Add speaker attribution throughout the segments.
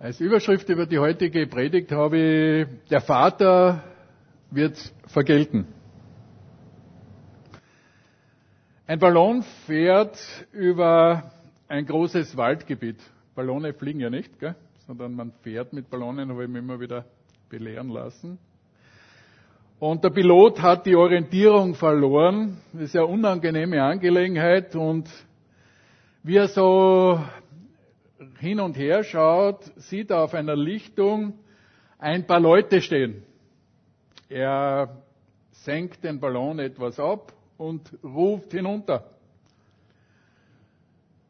Speaker 1: Als Überschrift über die heutige Predigt habe ich, der Vater wird vergelten. Ein Ballon fährt über ein großes Waldgebiet. Ballone fliegen ja nicht, gell? sondern man fährt mit Ballonen, habe ich mich immer wieder belehren lassen. Und der Pilot hat die Orientierung verloren. Das ist ja eine unangenehme Angelegenheit und wie er so hin und her schaut, sieht er auf einer Lichtung ein paar Leute stehen. Er senkt den Ballon etwas ab und ruft hinunter.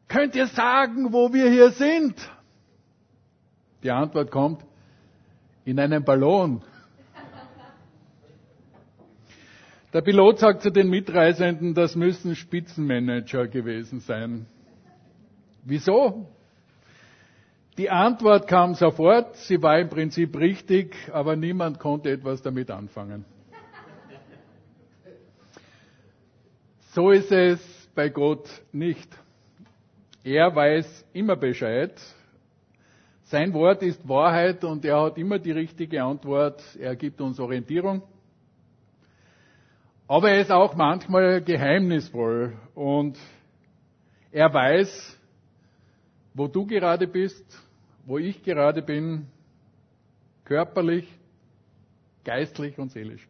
Speaker 1: Könnt ihr sagen, wo wir hier sind? Die Antwort kommt, in einem Ballon. Der Pilot sagt zu den Mitreisenden, das müssen Spitzenmanager gewesen sein. Wieso? Die Antwort kam sofort, sie war im Prinzip richtig, aber niemand konnte etwas damit anfangen. So ist es bei Gott nicht. Er weiß immer Bescheid. Sein Wort ist Wahrheit und er hat immer die richtige Antwort. Er gibt uns Orientierung. Aber er ist auch manchmal geheimnisvoll und er weiß, wo du gerade bist, wo ich gerade bin, körperlich, geistlich und seelisch.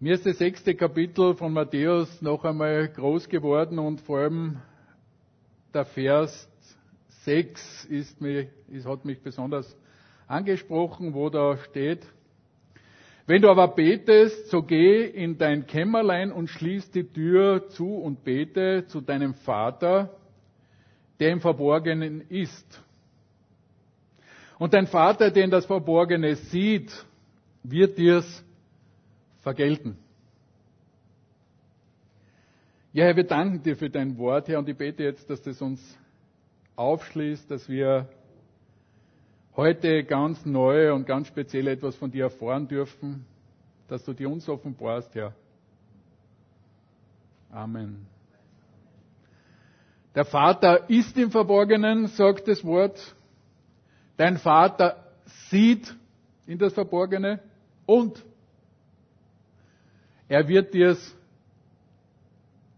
Speaker 1: Mir ist das sechste Kapitel von Matthäus noch einmal groß geworden und vor allem der Vers 6 ist mir, ist, hat mich besonders angesprochen, wo da steht, wenn du aber betest, so geh in dein Kämmerlein und schließ die Tür zu und bete zu deinem Vater, der im Verborgenen ist. Und dein Vater, der in das Verborgene sieht, wird dir's vergelten. Ja, Herr, wir danken dir für dein Wort, Herr, und ich bete jetzt, dass das uns aufschließt, dass wir heute ganz neu und ganz speziell etwas von dir erfahren dürfen, dass du dir uns offenbarst, Herr. Amen. Der Vater ist im Verborgenen, sagt das Wort. Dein Vater sieht in das Verborgene und er wird dir es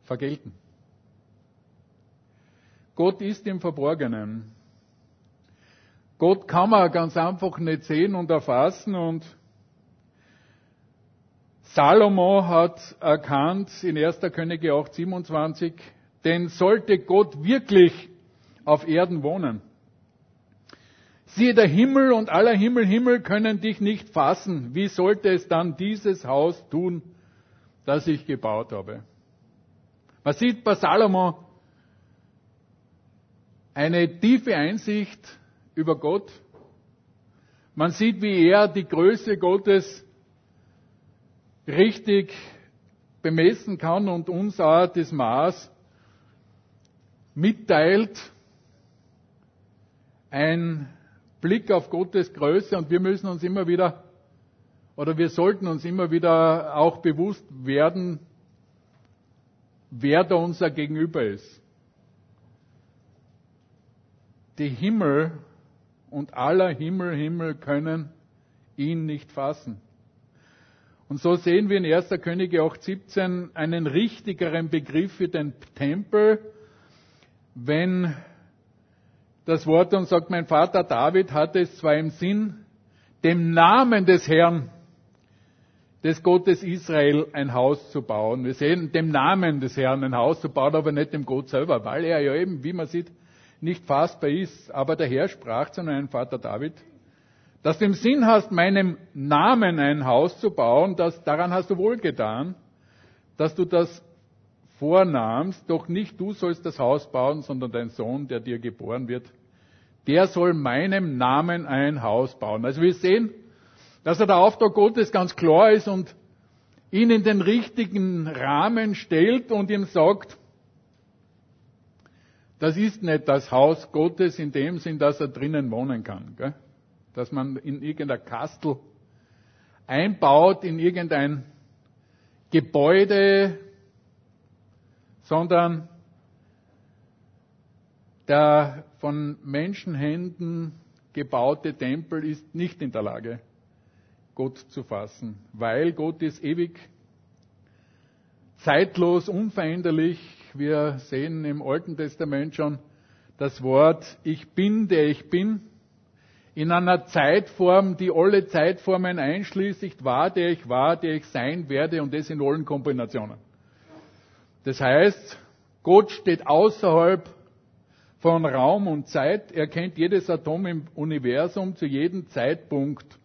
Speaker 1: vergelten. Gott ist im Verborgenen. Gott kann man ganz einfach nicht sehen und erfassen und Salomo hat erkannt in 1. Könige 8, 27, denn sollte Gott wirklich auf Erden wohnen, siehe der Himmel und aller Himmel, Himmel können dich nicht fassen. Wie sollte es dann dieses Haus tun, das ich gebaut habe? Man sieht bei Salomo eine tiefe Einsicht über Gott. Man sieht, wie er die Größe Gottes richtig bemessen kann und uns auch das Maß mitteilt, ein Blick auf Gottes Größe und wir müssen uns immer wieder oder wir sollten uns immer wieder auch bewusst werden, wer da unser Gegenüber ist. Die Himmel und aller Himmel, Himmel können ihn nicht fassen. Und so sehen wir in 1. Könige 8.17 einen richtigeren Begriff für den Tempel wenn das Wort uns sagt, mein Vater David hatte es zwar im Sinn, dem Namen des Herrn, des Gottes Israel ein Haus zu bauen. Wir sehen dem Namen des Herrn ein Haus zu bauen, aber nicht dem Gott selber, weil er ja eben, wie man sieht, nicht fassbar ist. Aber der Herr sprach zu meinem Vater David, dass du im Sinn hast, meinem Namen ein Haus zu bauen, das, daran hast du wohl getan, dass du das vornahmst, doch nicht du sollst das Haus bauen, sondern dein Sohn, der dir geboren wird, der soll meinem Namen ein Haus bauen. Also wir sehen, dass er der Auftrag Gottes ganz klar ist und ihn in den richtigen Rahmen stellt und ihm sagt, das ist nicht das Haus Gottes in dem Sinn, dass er drinnen wohnen kann. Gell? Dass man in irgendein Kastel einbaut, in irgendein Gebäude, sondern der von Menschenhänden gebaute Tempel ist nicht in der Lage, Gott zu fassen, weil Gott ist ewig, zeitlos, unveränderlich. Wir sehen im Alten Testament schon das Wort Ich bin, der ich bin, in einer Zeitform, die alle Zeitformen einschließt. Ich war, der ich war, der ich sein werde und das in allen Kombinationen. Das heißt, Gott steht außerhalb von Raum und Zeit. Er kennt jedes Atom im Universum zu jedem Zeitpunkt.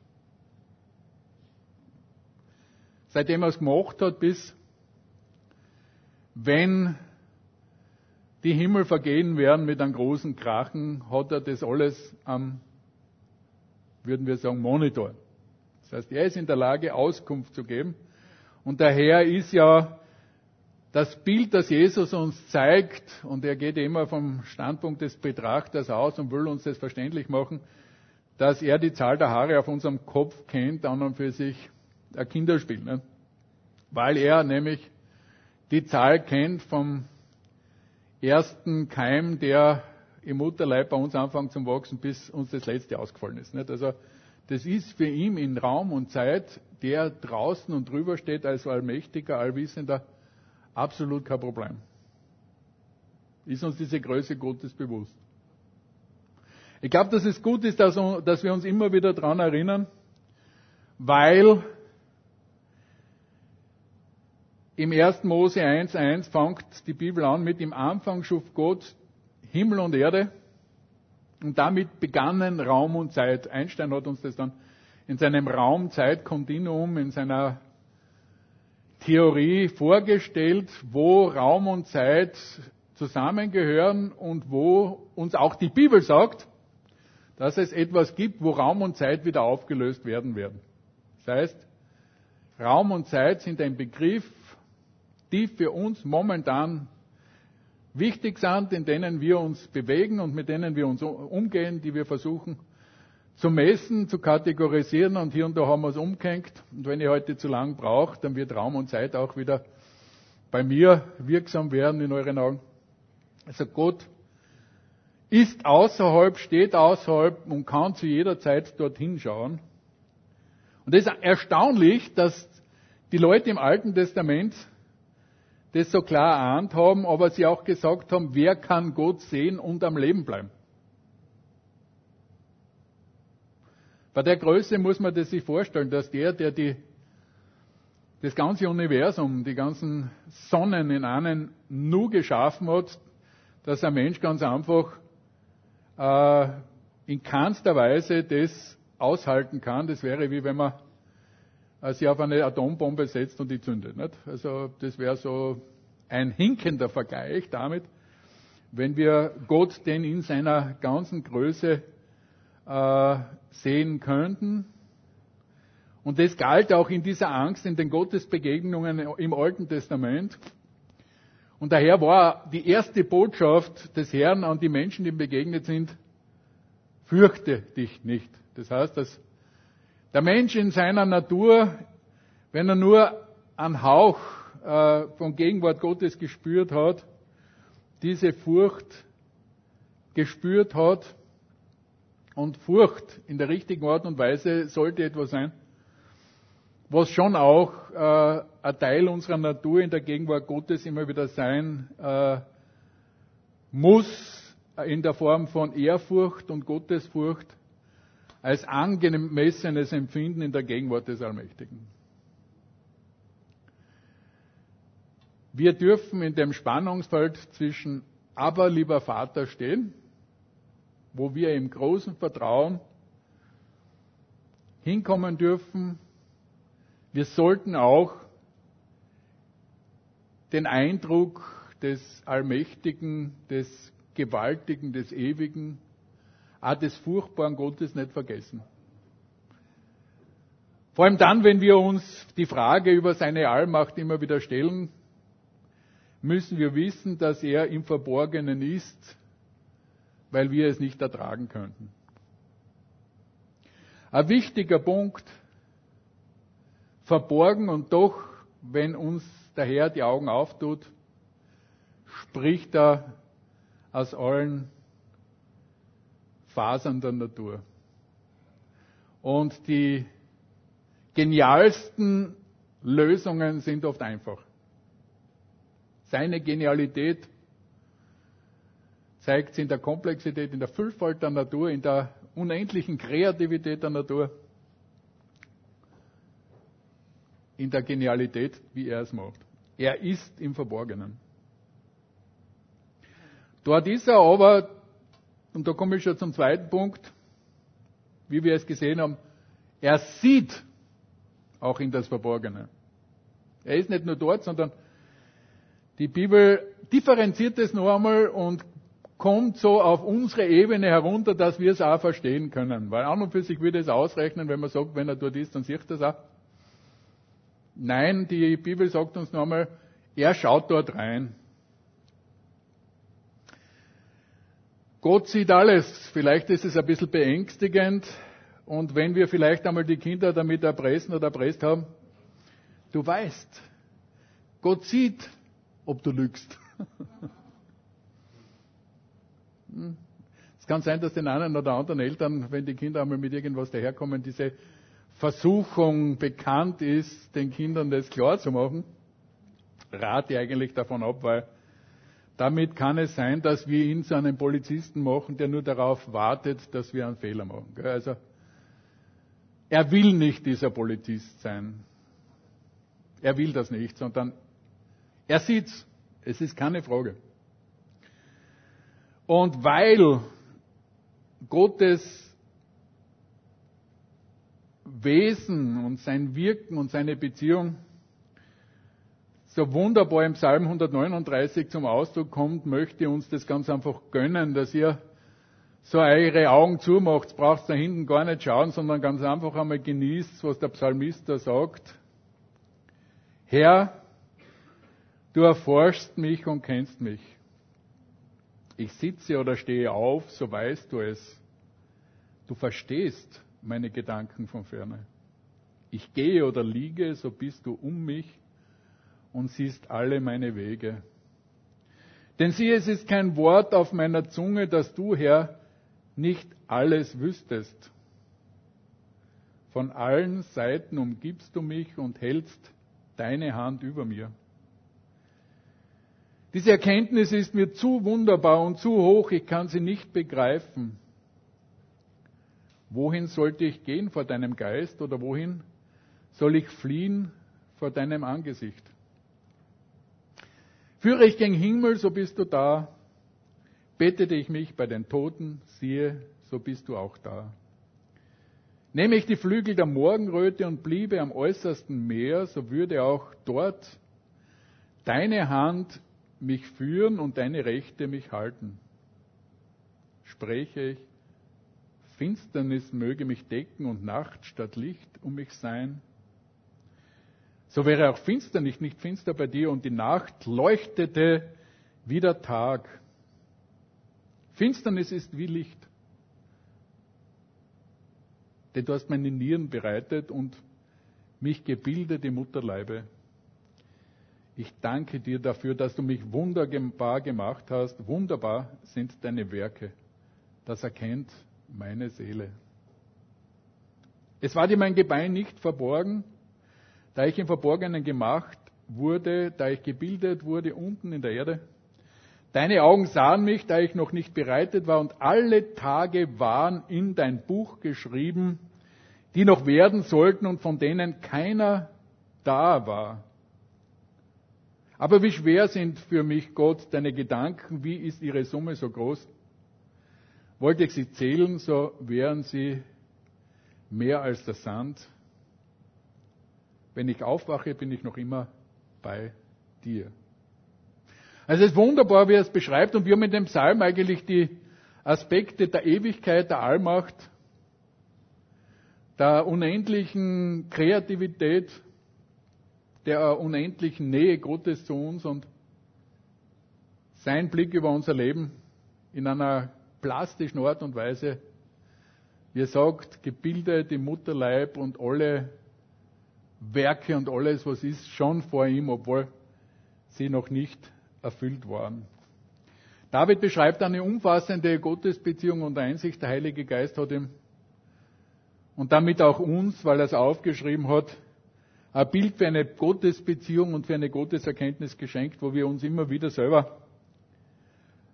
Speaker 1: Seitdem er es gemacht hat, bis wenn die Himmel vergehen werden mit einem großen Krachen, hat er das alles am, würden wir sagen, Monitor. Das heißt, er ist in der Lage, Auskunft zu geben. Und daher ist ja das Bild, das Jesus uns zeigt, und er geht immer vom Standpunkt des Betrachters aus und will uns das verständlich machen, dass er die Zahl der Haare auf unserem Kopf kennt, an und für sich ein Kinderspiel. Ne? Weil er nämlich die Zahl kennt vom ersten Keim, der im Mutterleib bei uns anfängt zum Wachsen, bis uns das letzte ausgefallen ist. Nicht? Also das ist für ihn in Raum und Zeit, der draußen und drüber steht als allmächtiger, allwissender, absolut kein Problem. Ist uns diese Größe Gottes bewusst? Ich glaube, dass es gut ist, dass, wir uns immer wieder daran erinnern, weil im 1. Mose 1.1 fängt die Bibel an mit im Anfang schuf Gott Himmel und Erde und damit begannen Raum und Zeit. Einstein hat uns das dann in seinem Raum-Zeit-Kontinuum, in seiner Theorie vorgestellt, wo Raum und Zeit zusammengehören und wo uns auch die Bibel sagt, dass es etwas gibt, wo Raum und Zeit wieder aufgelöst werden werden. Das heißt, Raum und Zeit sind ein Begriff, die für uns momentan wichtig sind, in denen wir uns bewegen und mit denen wir uns umgehen, die wir versuchen zu messen, zu kategorisieren und hier und da haben wir es umgehängt. Und wenn ich heute zu lang brauche, dann wird Raum und Zeit auch wieder bei mir wirksam werden in euren Augen. Also Gott ist außerhalb, steht außerhalb und kann zu jeder Zeit dorthin schauen. Und es ist erstaunlich, dass die Leute im Alten Testament das so klar erahnt haben, aber sie auch gesagt haben, wer kann Gott sehen und am Leben bleiben? Bei der Größe muss man das sich vorstellen, dass der, der die, das ganze Universum, die ganzen Sonnen in einen nur geschaffen hat, dass ein Mensch ganz einfach äh, in keinster Weise das aushalten kann. Das wäre wie wenn man äh, sie auf eine Atombombe setzt und die zündet. Nicht? Also das wäre so ein hinkender Vergleich damit, wenn wir Gott denn in seiner ganzen Größe äh, sehen könnten. Und das galt auch in dieser Angst in den Gottesbegegnungen im Alten Testament. Und daher war die erste Botschaft des Herrn an die Menschen, die ihm begegnet sind, fürchte dich nicht. Das heißt, dass der Mensch in seiner Natur, wenn er nur einen Hauch äh, von Gegenwart Gottes gespürt hat, diese Furcht gespürt hat, und Furcht in der richtigen Art und Weise sollte etwas sein, was schon auch äh, ein Teil unserer Natur in der Gegenwart Gottes immer wieder sein äh, muss, in der Form von Ehrfurcht und Gottesfurcht, als angemessenes Empfinden in der Gegenwart des Allmächtigen. Wir dürfen in dem Spannungsfeld zwischen aber lieber Vater stehen, wo wir im großen Vertrauen hinkommen dürfen. Wir sollten auch den Eindruck des Allmächtigen, des Gewaltigen, des Ewigen, auch des furchtbaren Gottes nicht vergessen. Vor allem dann, wenn wir uns die Frage über seine Allmacht immer wieder stellen, müssen wir wissen, dass er im Verborgenen ist, weil wir es nicht ertragen könnten. Ein wichtiger Punkt, verborgen und doch, wenn uns der Herr die Augen auftut, spricht er aus allen Fasern der Natur. Und die genialsten Lösungen sind oft einfach. Seine Genialität zeigt sich in der Komplexität, in der Vielfalt der Natur, in der unendlichen Kreativität der Natur, in der Genialität, wie er es macht. Er ist im Verborgenen. Dort ist er aber, und da komme ich schon zum zweiten Punkt, wie wir es gesehen haben, er sieht auch in das Verborgene. Er ist nicht nur dort, sondern die Bibel differenziert es noch einmal und kommt so auf unsere Ebene herunter, dass wir es auch verstehen können. Weil an und für sich würde es ausrechnen, wenn man sagt, wenn er dort ist, dann sieht er es auch. Nein, die Bibel sagt uns noch einmal, er schaut dort rein. Gott sieht alles. Vielleicht ist es ein bisschen beängstigend. Und wenn wir vielleicht einmal die Kinder damit erpressen oder erpresst haben, du weißt, Gott sieht, ob du lügst. Es kann sein, dass den einen oder anderen Eltern, wenn die Kinder einmal mit irgendwas daherkommen, diese Versuchung bekannt ist, den Kindern das klar zu machen. Rate eigentlich davon ab, weil damit kann es sein, dass wir ihn zu einem Polizisten machen, der nur darauf wartet, dass wir einen Fehler machen. Also, er will nicht dieser Polizist sein. Er will das nicht, sondern er sieht's. Es ist keine Frage. Und weil Gottes Wesen und sein Wirken und seine Beziehung so wunderbar im Psalm 139 zum Ausdruck kommt, möchte uns das ganz einfach gönnen, dass ihr so eure Augen zumacht, braucht da hinten gar nicht schauen, sondern ganz einfach einmal genießt, was der Psalmist da sagt. Herr, du erforschst mich und kennst mich. Ich sitze oder stehe auf, so weißt du es. Du verstehst meine Gedanken von ferne. Ich gehe oder liege, so bist du um mich und siehst alle meine Wege. Denn siehe, es ist kein Wort auf meiner Zunge, dass du, Herr, nicht alles wüsstest. Von allen Seiten umgibst du mich und hältst deine Hand über mir. Diese Erkenntnis ist mir zu wunderbar und zu hoch, ich kann sie nicht begreifen. Wohin sollte ich gehen vor deinem Geist oder wohin soll ich fliehen vor deinem Angesicht? Führe ich gen Himmel, so bist du da. Betete ich mich bei den Toten, siehe, so bist du auch da. Nehme ich die Flügel der Morgenröte und bliebe am äußersten Meer, so würde auch dort deine Hand mich führen und deine Rechte mich halten. Spreche ich, Finsternis möge mich decken und Nacht statt Licht um mich sein. So wäre auch Finsternis nicht finster bei dir und die Nacht leuchtete wie der Tag. Finsternis ist wie Licht. Denn du hast meine Nieren bereitet und mich gebildet im Mutterleibe. Ich danke dir dafür, dass du mich wunderbar gemacht hast. Wunderbar sind deine Werke. Das erkennt meine Seele. Es war dir mein Gebein nicht verborgen, da ich im Verborgenen gemacht wurde, da ich gebildet wurde unten in der Erde. Deine Augen sahen mich, da ich noch nicht bereitet war, und alle Tage waren in dein Buch geschrieben, die noch werden sollten und von denen keiner da war. Aber wie schwer sind für mich, Gott, deine Gedanken, wie ist ihre Summe so groß? Wollte ich sie zählen, so wären sie mehr als der Sand. Wenn ich aufwache, bin ich noch immer bei dir. Also es ist wunderbar, wie er es beschreibt und wir haben in dem Psalm eigentlich die Aspekte der Ewigkeit, der Allmacht, der unendlichen Kreativität, der unendlichen Nähe Gottes zu uns und sein Blick über unser Leben in einer plastischen Art und Weise, wie er sagt, gebildet im Mutterleib und alle Werke und alles, was ist, schon vor ihm, obwohl sie noch nicht erfüllt waren. David beschreibt eine umfassende Gottesbeziehung und Einsicht. Der Heilige Geist hat ihm und damit auch uns, weil er es aufgeschrieben hat, ein Bild für eine Gottesbeziehung und für eine Gotteserkenntnis geschenkt, wo wir uns immer wieder selber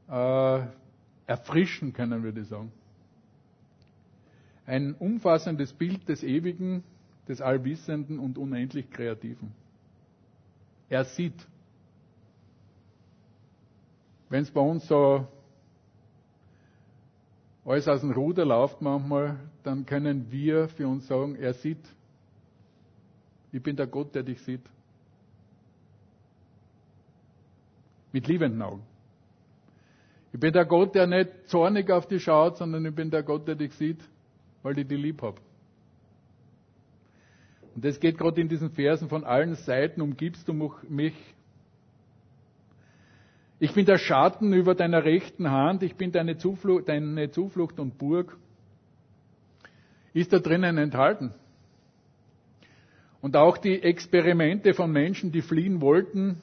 Speaker 1: äh, erfrischen können, würde ich sagen. Ein umfassendes Bild des Ewigen, des Allwissenden und unendlich Kreativen. Er sieht. Wenn es bei uns so alles aus dem Ruder läuft manchmal, dann können wir für uns sagen, er sieht. Ich bin der Gott, der dich sieht. Mit liebenden Augen. Ich bin der Gott, der nicht zornig auf dich schaut, sondern ich bin der Gott, der dich sieht, weil ich dich lieb habe. Und das geht gerade in diesen Versen von allen Seiten, umgibst du mich. Ich bin der Schatten über deiner rechten Hand, ich bin deine Zuflucht, deine Zuflucht und Burg. Ist da drinnen enthalten. Und auch die Experimente von Menschen, die fliehen wollten,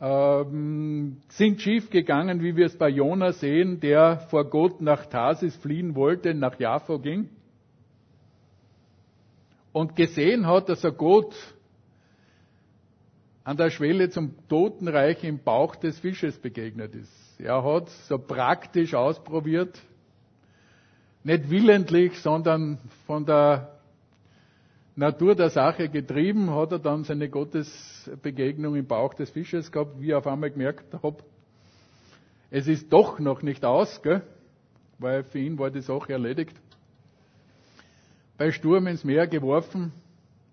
Speaker 1: ähm, sind schief gegangen, wie wir es bei Jona sehen, der vor Gott nach Tarsis fliehen wollte, nach Jaffa ging und gesehen hat, dass er Gott an der Schwelle zum Totenreich im Bauch des Fisches begegnet ist. Er hat so praktisch ausprobiert, nicht willentlich, sondern von der Natur der Sache getrieben, hat er dann seine Gottesbegegnung im Bauch des Fisches gehabt, wie ich auf einmal gemerkt habe, es ist doch noch nicht aus, gell? weil für ihn war die Sache erledigt. Bei Sturm ins Meer geworfen,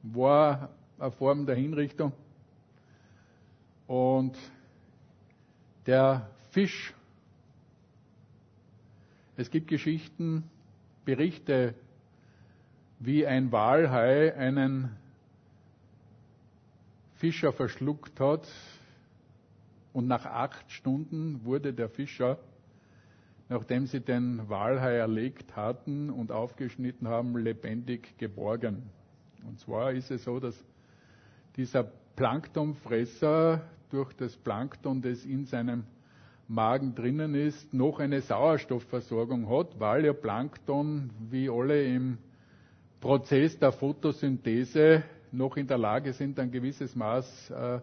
Speaker 1: war eine Form der Hinrichtung. Und der Fisch, es gibt Geschichten, Berichte wie ein Walhai einen Fischer verschluckt hat. Und nach acht Stunden wurde der Fischer, nachdem sie den Walhai erlegt hatten und aufgeschnitten haben, lebendig geborgen. Und zwar ist es so, dass dieser Planktonfresser durch das Plankton, das in seinem Magen drinnen ist, noch eine Sauerstoffversorgung hat, weil ja Plankton, wie alle im Prozess der Photosynthese noch in der Lage sind, ein gewisses Maß äh,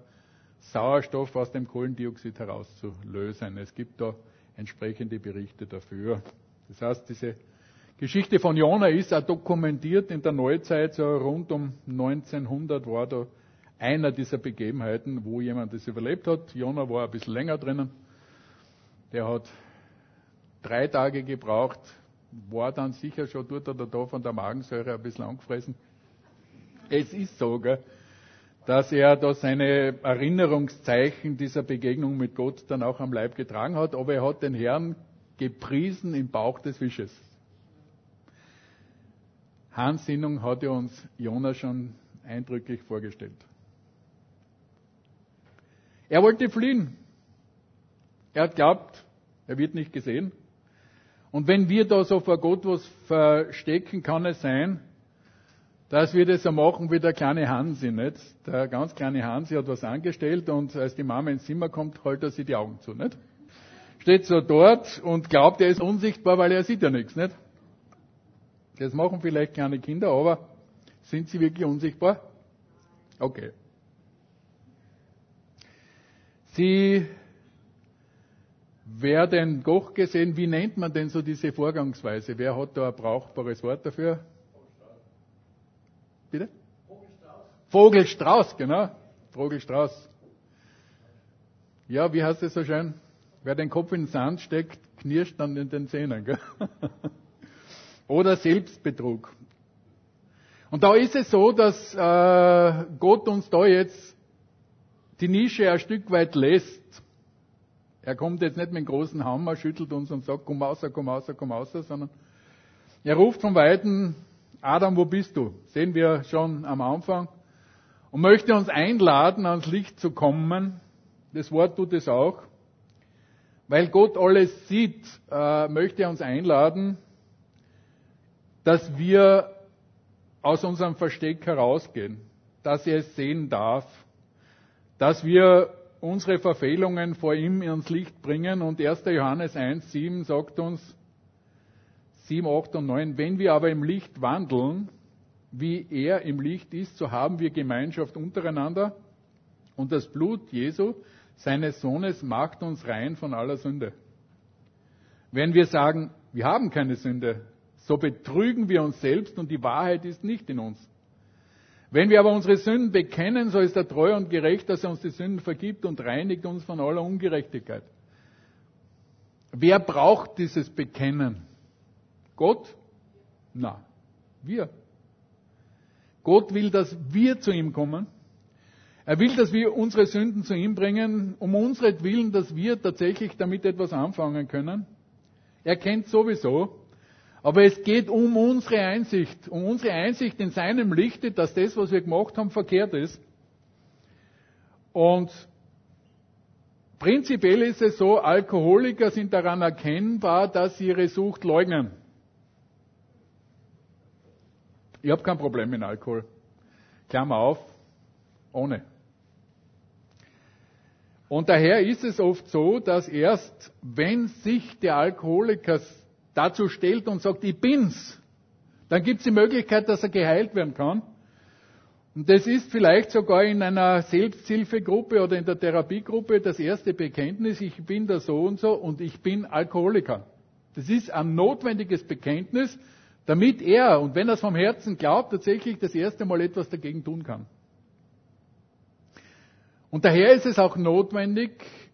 Speaker 1: Sauerstoff aus dem Kohlendioxid herauszulösen. Es gibt da entsprechende Berichte dafür. Das heißt, diese Geschichte von Jona ist auch dokumentiert in der Neuzeit, so rund um 1900 war da einer dieser Begebenheiten, wo jemand das überlebt hat. Jona war ein bisschen länger drinnen. Der hat drei Tage gebraucht, war dann sicher schon dort oder da von der Magensäure ein bisschen angefressen. Es ist so, gell, dass er da seine Erinnerungszeichen dieser Begegnung mit Gott dann auch am Leib getragen hat, aber er hat den Herrn gepriesen im Bauch des Fisches. Hans Sinnung hat ja uns Jonas schon eindrücklich vorgestellt. Er wollte fliehen. Er hat glaubt, er wird nicht gesehen. Und wenn wir da so vor Gott was verstecken, kann es sein, dass wir das so machen wie der kleine Hansi, nicht? Der ganz kleine Hansi hat was angestellt und als die Mama ins Zimmer kommt, hält er sich die Augen zu, nicht? Steht so dort und glaubt, er ist unsichtbar, weil er sieht ja nichts, nicht? Das machen vielleicht kleine Kinder, aber sind sie wirklich unsichtbar? Okay. Sie Wer den Koch gesehen, wie nennt man denn so diese Vorgangsweise? Wer hat da ein brauchbares Wort dafür? Bitte? Vogelstrauß. Vogelstrauß, genau. Vogelstrauß. Ja, wie heißt das so schön? Wer den Kopf in den Sand steckt, knirscht dann in den Zähnen. Gell? Oder Selbstbetrug. Und da ist es so, dass äh, Gott uns da jetzt die Nische ein Stück weit lässt. Er kommt jetzt nicht mit dem großen Hammer, schüttelt uns und sagt, komm außer, komm außer, komm außer, sondern er ruft von Weitem, Adam, wo bist du? Sehen wir schon am Anfang. Und möchte uns einladen, ans Licht zu kommen. Das Wort tut es auch. Weil Gott alles sieht, äh, möchte er uns einladen, dass wir aus unserem Versteck herausgehen, dass er es sehen darf, dass wir unsere Verfehlungen vor ihm ins Licht bringen und 1. Johannes 1, 7 sagt uns, 7, 8 und 9, wenn wir aber im Licht wandeln, wie er im Licht ist, so haben wir Gemeinschaft untereinander und das Blut Jesu, seines Sohnes, macht uns rein von aller Sünde. Wenn wir sagen, wir haben keine Sünde, so betrügen wir uns selbst und die Wahrheit ist nicht in uns. Wenn wir aber unsere Sünden bekennen, so ist er treu und gerecht, dass er uns die Sünden vergibt und reinigt uns von aller Ungerechtigkeit. Wer braucht dieses Bekennen? Gott? Na, wir. Gott will, dass wir zu ihm kommen. Er will, dass wir unsere Sünden zu ihm bringen, um unseren Willen, dass wir tatsächlich damit etwas anfangen können. Er kennt sowieso, aber es geht um unsere Einsicht, um unsere Einsicht in seinem Lichte, dass das, was wir gemacht haben, verkehrt ist. Und prinzipiell ist es so, Alkoholiker sind daran erkennbar, dass sie ihre Sucht leugnen. Ich habe kein Problem mit Alkohol. Klammer auf, ohne. Und daher ist es oft so, dass erst wenn sich der Alkoholiker dazu stellt und sagt, ich bin's, dann gibt es die Möglichkeit, dass er geheilt werden kann. Und das ist vielleicht sogar in einer Selbsthilfegruppe oder in der Therapiegruppe das erste Bekenntnis, ich bin da so und so und ich bin Alkoholiker. Das ist ein notwendiges Bekenntnis, damit er, und wenn er es vom Herzen glaubt, tatsächlich das erste Mal etwas dagegen tun kann. Und daher ist es auch notwendig,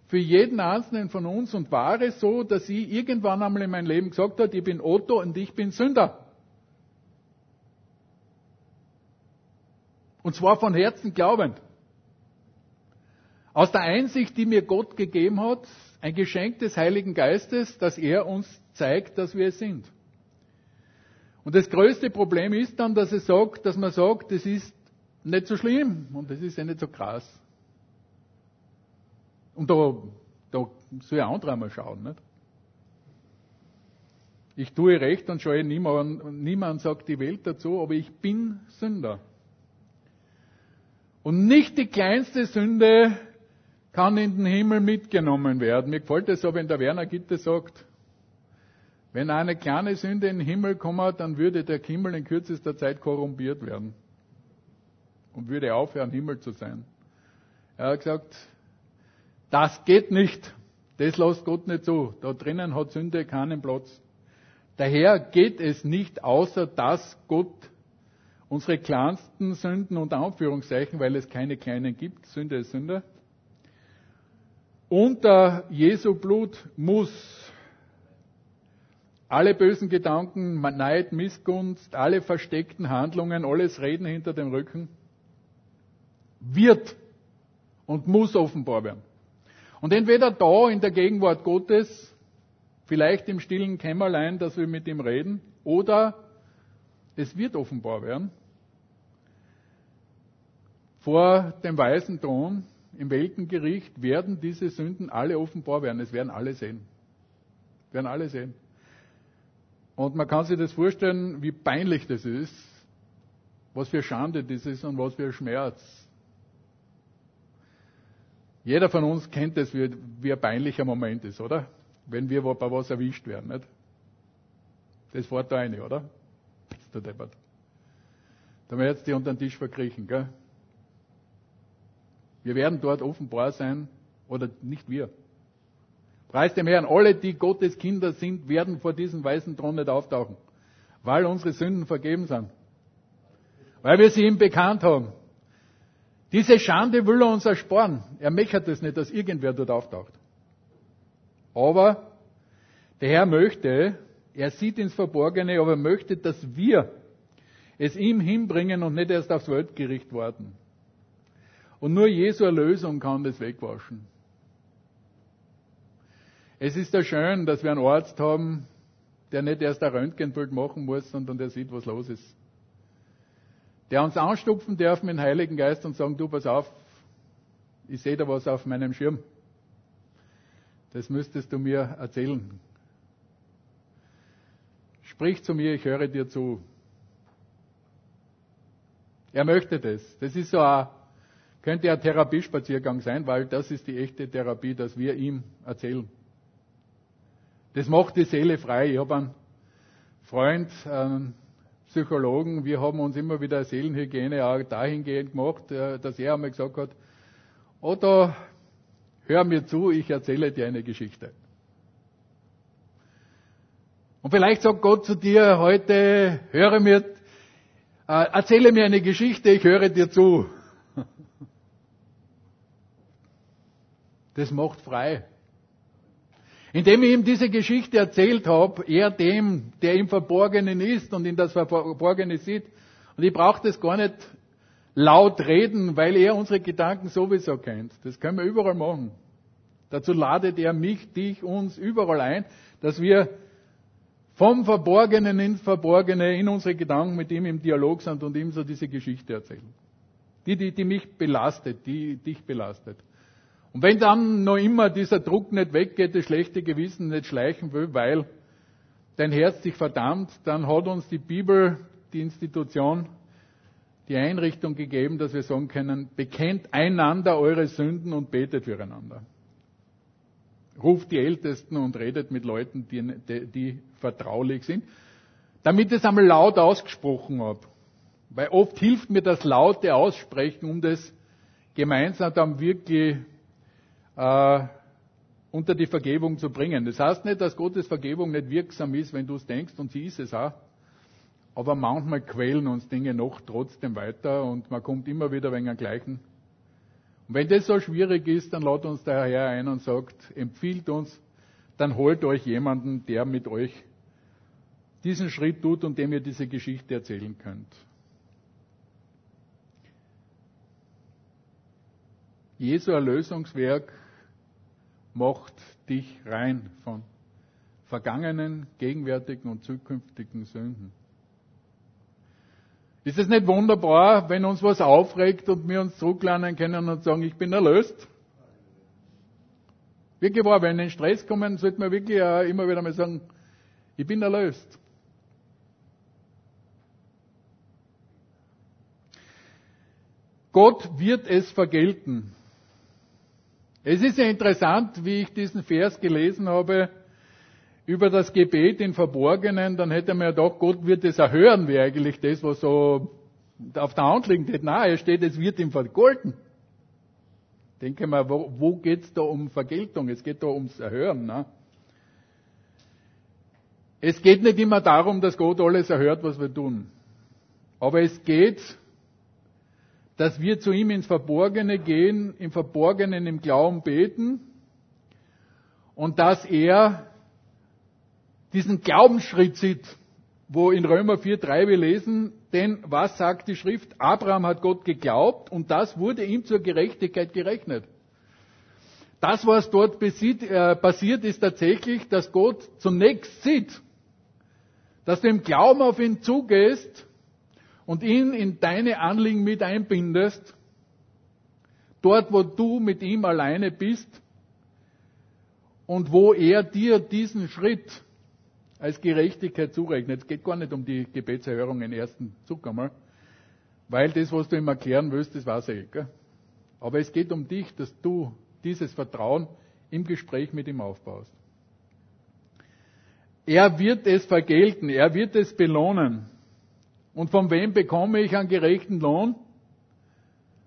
Speaker 1: für jeden einzelnen von uns und war es so, dass ich irgendwann einmal in meinem Leben gesagt habe, ich bin Otto und ich bin Sünder. Und zwar von Herzen glaubend. Aus der Einsicht, die mir Gott gegeben hat, ein Geschenk des Heiligen Geistes, dass er uns zeigt, dass wir es sind. Und das größte Problem ist dann, dass, es sagt, dass man sagt, das ist nicht so schlimm und das ist ja nicht so krass. Und da, da soll ein anderer mal schauen. Nicht? Ich tue recht und schaue niemand, niemand sagt die Welt dazu, aber ich bin Sünder. Und nicht die kleinste Sünde kann in den Himmel mitgenommen werden. Mir gefällt es so, wenn der Werner Gitte sagt, wenn eine kleine Sünde in den Himmel kommt, dann würde der Himmel in kürzester Zeit korrumpiert werden und würde aufhören, Himmel zu sein. Er hat gesagt, das geht nicht. Das lässt Gott nicht zu. Da drinnen hat Sünde keinen Platz. Daher geht es nicht, außer dass Gott unsere kleinsten Sünden und Anführungszeichen, weil es keine kleinen gibt, Sünde ist Sünde, unter Jesu Blut muss alle bösen Gedanken, Neid, Missgunst, alle versteckten Handlungen, alles Reden hinter dem Rücken, wird und muss offenbar werden. Und entweder da in der Gegenwart Gottes, vielleicht im stillen Kämmerlein, dass wir mit ihm reden, oder es wird offenbar werden. Vor dem weißen Thron im Weltengericht werden diese Sünden alle offenbar werden. Es werden alle sehen. Werden alle sehen. Und man kann sich das vorstellen, wie peinlich das ist, was für Schande das ist und was für Schmerz. Jeder von uns kennt es, wie, wie ein peinlicher Moment ist, oder? Wenn wir bei was erwischt werden, nicht? Das fährt da eine, oder? Bist du deppert. Da werden jetzt die unter den Tisch verkriechen, gell? Wir werden dort offenbar sein, oder nicht wir. Preis dem Herrn, alle, die Gottes Kinder sind, werden vor diesem weißen Thron nicht auftauchen, weil unsere Sünden vergeben sind. Weil wir sie ihm bekannt haben. Diese Schande will er uns ersparen. Er möchte es nicht, dass irgendwer dort auftaucht. Aber der Herr möchte, er sieht ins Verborgene, aber er möchte, dass wir es ihm hinbringen und nicht erst aufs Weltgericht warten. Und nur Jesu Erlösung kann das wegwaschen. Es ist ja schön, dass wir einen Arzt haben, der nicht erst ein Röntgenbild machen muss, sondern der sieht, was los ist der uns anstupfen darf mit dem Heiligen Geist und sagen, du pass auf, ich sehe da was auf meinem Schirm. Das müsstest du mir erzählen. Sprich zu mir, ich höre dir zu. Er möchte das. Das ist so ein Könnte ein Therapiespaziergang sein, weil das ist die echte Therapie, dass wir ihm erzählen. Das macht die Seele frei. Ich habe einen Freund, einen Psychologen, wir haben uns immer wieder Seelenhygiene auch dahingehend gemacht, äh, dass er einmal gesagt hat, oder hör mir zu, ich erzähle dir eine Geschichte. Und vielleicht sagt Gott zu dir heute, höre mir, äh, erzähle mir eine Geschichte, ich höre dir zu. Das macht frei. Indem ich ihm diese Geschichte erzählt habe, er dem, der im Verborgenen ist und in das Verborgene sieht. Und ich brauche das gar nicht laut reden, weil er unsere Gedanken sowieso kennt. Das können wir überall machen. Dazu ladet er mich, dich, uns überall ein, dass wir vom Verborgenen ins Verborgene in unsere Gedanken mit ihm im Dialog sind und ihm so diese Geschichte erzählen. Die, die, die mich belastet, die dich belastet. Und wenn dann noch immer dieser Druck nicht weggeht, das schlechte Gewissen nicht schleichen will, weil dein Herz sich verdammt, dann hat uns die Bibel, die Institution, die Einrichtung gegeben, dass wir sagen können, bekennt einander eure Sünden und betet füreinander. Ruft die Ältesten und redet mit Leuten, die, die, die vertraulich sind, damit es einmal laut ausgesprochen habe. Weil oft hilft mir das laute Aussprechen, um das gemeinsam dann wirklich äh, unter die Vergebung zu bringen. Das heißt nicht, dass Gottes Vergebung nicht wirksam ist, wenn du es denkst, und sie ist es auch. Aber manchmal quälen uns Dinge noch trotzdem weiter und man kommt immer wieder wegen dem Gleichen. Und wenn das so schwierig ist, dann laut uns der Herr ein und sagt, empfiehlt uns, dann holt euch jemanden, der mit euch diesen Schritt tut und dem ihr diese Geschichte erzählen könnt. Jesu Erlösungswerk macht dich rein von vergangenen, gegenwärtigen und zukünftigen Sünden. Ist es nicht wunderbar, wenn uns was aufregt und wir uns zurücklernen können und sagen, ich bin erlöst? Wirklich wahr, wenn in Stress kommen, sollte man wirklich immer wieder mal sagen, ich bin erlöst. Gott wird es vergelten. Es ist ja interessant, wie ich diesen Vers gelesen habe über das Gebet in Verborgenen, dann hätte man ja gedacht, Gott wird es erhören, wie eigentlich das, was so auf der Hand liegt. Nein, er steht, es wird ihm vergolten. Denke mal, wo, wo geht es da um Vergeltung? Es geht da ums Erhören. Ne? Es geht nicht immer darum, dass Gott alles erhört, was wir tun. Aber es geht dass wir zu ihm ins Verborgene gehen, im Verborgenen im Glauben beten und dass er diesen Glaubensschritt sieht, wo in Römer 4.3 wir lesen, denn was sagt die Schrift? Abraham hat Gott geglaubt und das wurde ihm zur Gerechtigkeit gerechnet. Das, was dort äh, passiert, ist tatsächlich, dass Gott zunächst sieht, dass du im Glauben auf ihn zugehst und ihn in deine Anliegen mit einbindest, dort wo du mit ihm alleine bist und wo er dir diesen Schritt als Gerechtigkeit zurechnet. Es geht gar nicht um die Gebetserhörung im ersten Zug einmal, weil das, was du ihm erklären willst, das weiß er. Gell? Aber es geht um dich, dass du dieses Vertrauen im Gespräch mit ihm aufbaust. Er wird es vergelten, er wird es belohnen. Und von wem bekomme ich einen gerechten Lohn?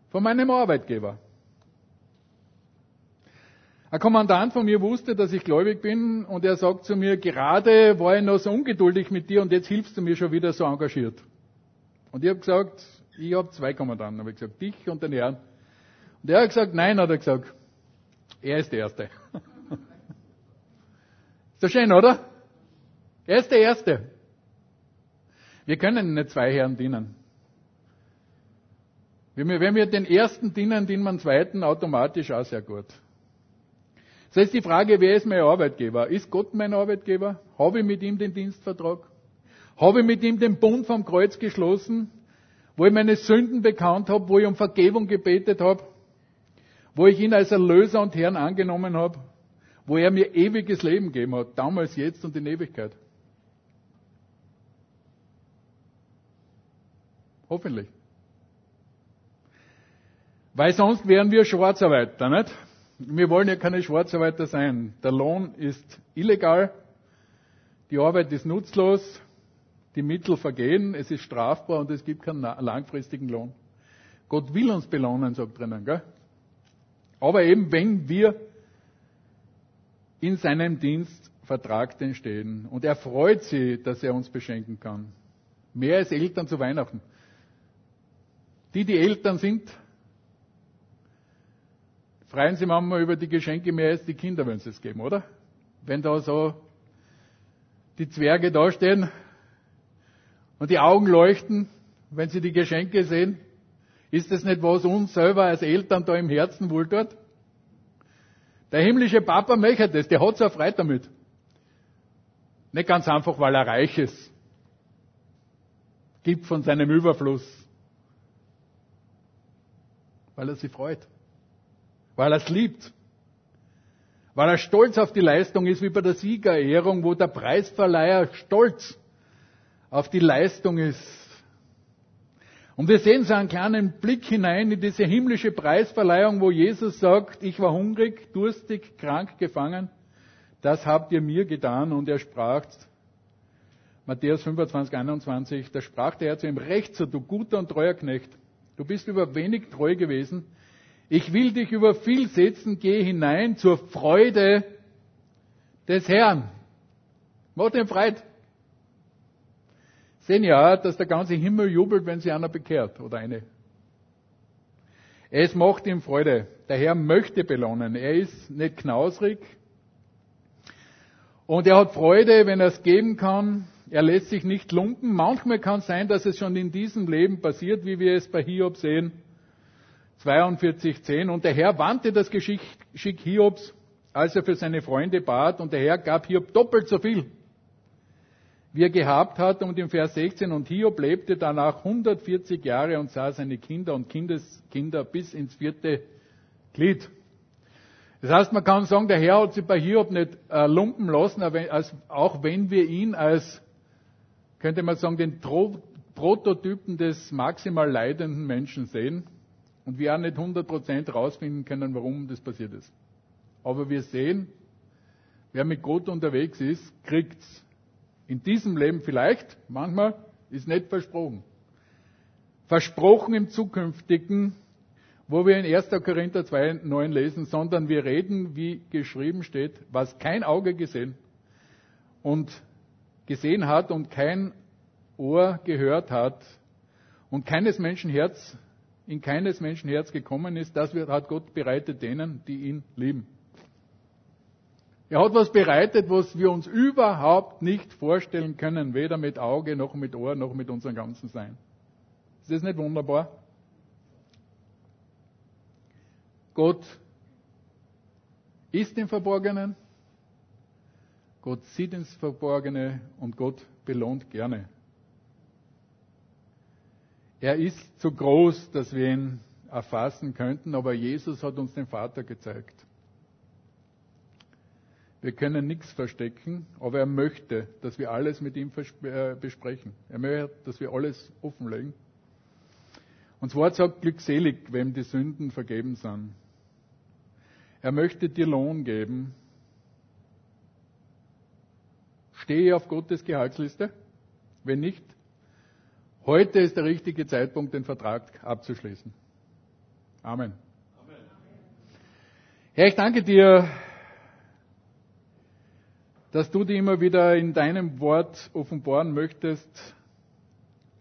Speaker 1: Von meinem Arbeitgeber. Ein Kommandant von mir wusste, dass ich gläubig bin und er sagt zu mir, gerade war ich noch so ungeduldig mit dir und jetzt hilfst du mir schon wieder so engagiert. Und ich habe gesagt, ich habe zwei Kommandanten, habe ich gesagt, dich und den Herrn. Und er hat gesagt, nein, hat er gesagt, er ist der Erste. ist das schön, oder? Er ist der Erste. Wir können nicht zwei Herren dienen. Wenn wir den ersten dienen, dienen wir den zweiten automatisch auch sehr gut. Das heißt die Frage, wer ist mein Arbeitgeber? Ist Gott mein Arbeitgeber? Habe ich mit ihm den Dienstvertrag? Habe ich mit ihm den Bund vom Kreuz geschlossen, wo ich meine Sünden bekannt habe, wo ich um Vergebung gebetet habe, wo ich ihn als Erlöser und Herrn angenommen habe, wo er mir ewiges Leben gegeben hat, damals, jetzt und in Ewigkeit. Hoffentlich. Weil sonst wären wir Schwarzarbeiter, nicht? Wir wollen ja keine Schwarzarbeiter sein. Der Lohn ist illegal, die Arbeit ist nutzlos, die Mittel vergehen, es ist strafbar und es gibt keinen langfristigen Lohn. Gott will uns belohnen, sagt drinnen, gell? Aber eben, wenn wir in seinem Dienst vertragten stehen. Und er freut sich, dass er uns beschenken kann. Mehr als Eltern zu Weihnachten. Die, die Eltern sind, freuen sich manchmal über die Geschenke mehr als die Kinder, wenn sie es geben, oder? Wenn da so die Zwerge dastehen und die Augen leuchten, wenn sie die Geschenke sehen, ist das nicht, was uns selber als Eltern da im Herzen wohl tut? Der himmlische Papa möchte das, der hat so Freude damit. Nicht ganz einfach, weil er reich ist. Gibt von seinem Überfluss. Weil er sich freut. Weil er es liebt. Weil er stolz auf die Leistung ist, wie bei der Siegerehrung, wo der Preisverleiher stolz auf die Leistung ist. Und wir sehen so einen kleinen Blick hinein in diese himmlische Preisverleihung, wo Jesus sagt, ich war hungrig, durstig, krank, gefangen das habt ihr mir getan. Und er sprach, Matthäus 25, 21, da sprach der Herr zu ihm, recht so, du guter und treuer Knecht. Du bist über wenig treu gewesen. Ich will dich über viel setzen, geh hinein zur Freude des Herrn. Mach den Freit. Sehen ja, dass der ganze Himmel jubelt, wenn sich einer bekehrt oder eine. Es macht ihm Freude. Der Herr möchte belohnen. Er ist nicht knausrig, und er hat Freude, wenn er es geben kann. Er lässt sich nicht lumpen. Manchmal kann es sein, dass es schon in diesem Leben passiert, wie wir es bei Hiob sehen. 42,10. Und der Herr wandte das Geschick Hiobs, als er für seine Freunde bat. Und der Herr gab Hiob doppelt so viel, wie er gehabt hat. Und im Vers 16. Und Hiob lebte danach 140 Jahre und sah seine Kinder und Kindeskinder bis ins vierte Glied. Das heißt, man kann sagen, der Herr hat sich bei Hiob nicht äh, lumpen lassen, auch wenn wir ihn als, könnte man sagen, den Tro Prototypen des maximal leidenden Menschen sehen und wir auch nicht 100% herausfinden können, warum das passiert ist. Aber wir sehen, wer mit Gott unterwegs ist, kriegt's in diesem Leben vielleicht, manchmal, ist nicht versprochen. Versprochen im zukünftigen wo wir in 1. Korinther 2, 9 lesen, sondern wir reden, wie geschrieben steht, was kein Auge gesehen und gesehen hat und kein Ohr gehört hat und keines Menschen Herz, in keines Menschen Herz gekommen ist, das hat Gott bereitet denen, die ihn lieben. Er hat was bereitet, was wir uns überhaupt nicht vorstellen können, weder mit Auge noch mit Ohr noch mit unserem ganzen Sein. Ist das nicht wunderbar? Gott ist im Verborgenen, Gott sieht ins Verborgene und Gott belohnt gerne. Er ist zu groß, dass wir ihn erfassen könnten, aber Jesus hat uns den Vater gezeigt. Wir können nichts verstecken, aber er möchte, dass wir alles mit ihm äh, besprechen. Er möchte, dass wir alles offenlegen. Und das Wort sagt glückselig, wem die Sünden vergeben sind. Er möchte dir Lohn geben. Stehe auf Gottes Gehaltsliste? Wenn nicht, heute ist der richtige Zeitpunkt, den Vertrag abzuschließen. Amen. Amen. Herr, ich danke dir, dass du dir immer wieder in deinem Wort offenbaren möchtest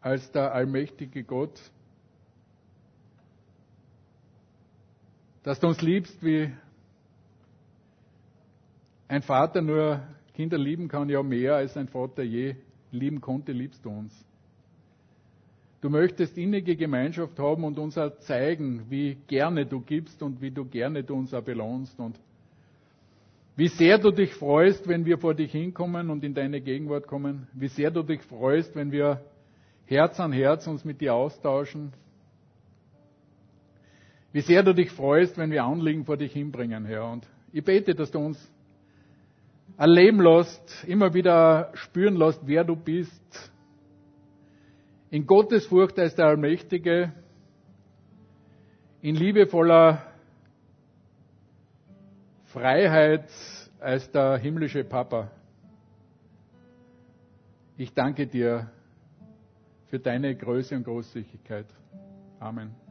Speaker 1: als der allmächtige Gott, dass du uns liebst, wie ein Vater nur Kinder lieben kann, ja mehr als ein Vater je lieben konnte, liebst du uns. Du möchtest innige Gemeinschaft haben und uns auch zeigen, wie gerne du gibst und wie du gerne du uns auch belohnst und wie sehr du dich freust, wenn wir vor dich hinkommen und in deine Gegenwart kommen. Wie sehr du dich freust, wenn wir Herz an Herz uns mit dir austauschen. Wie sehr du dich freust, wenn wir Anliegen vor dich hinbringen, Herr. Und ich bete, dass du uns erleben lässt, immer wieder spüren lässt, wer du bist. In Gottes Furcht als der Allmächtige, in liebevoller Freiheit als der himmlische Papa. Ich danke dir für deine Größe und Großzügigkeit. Amen.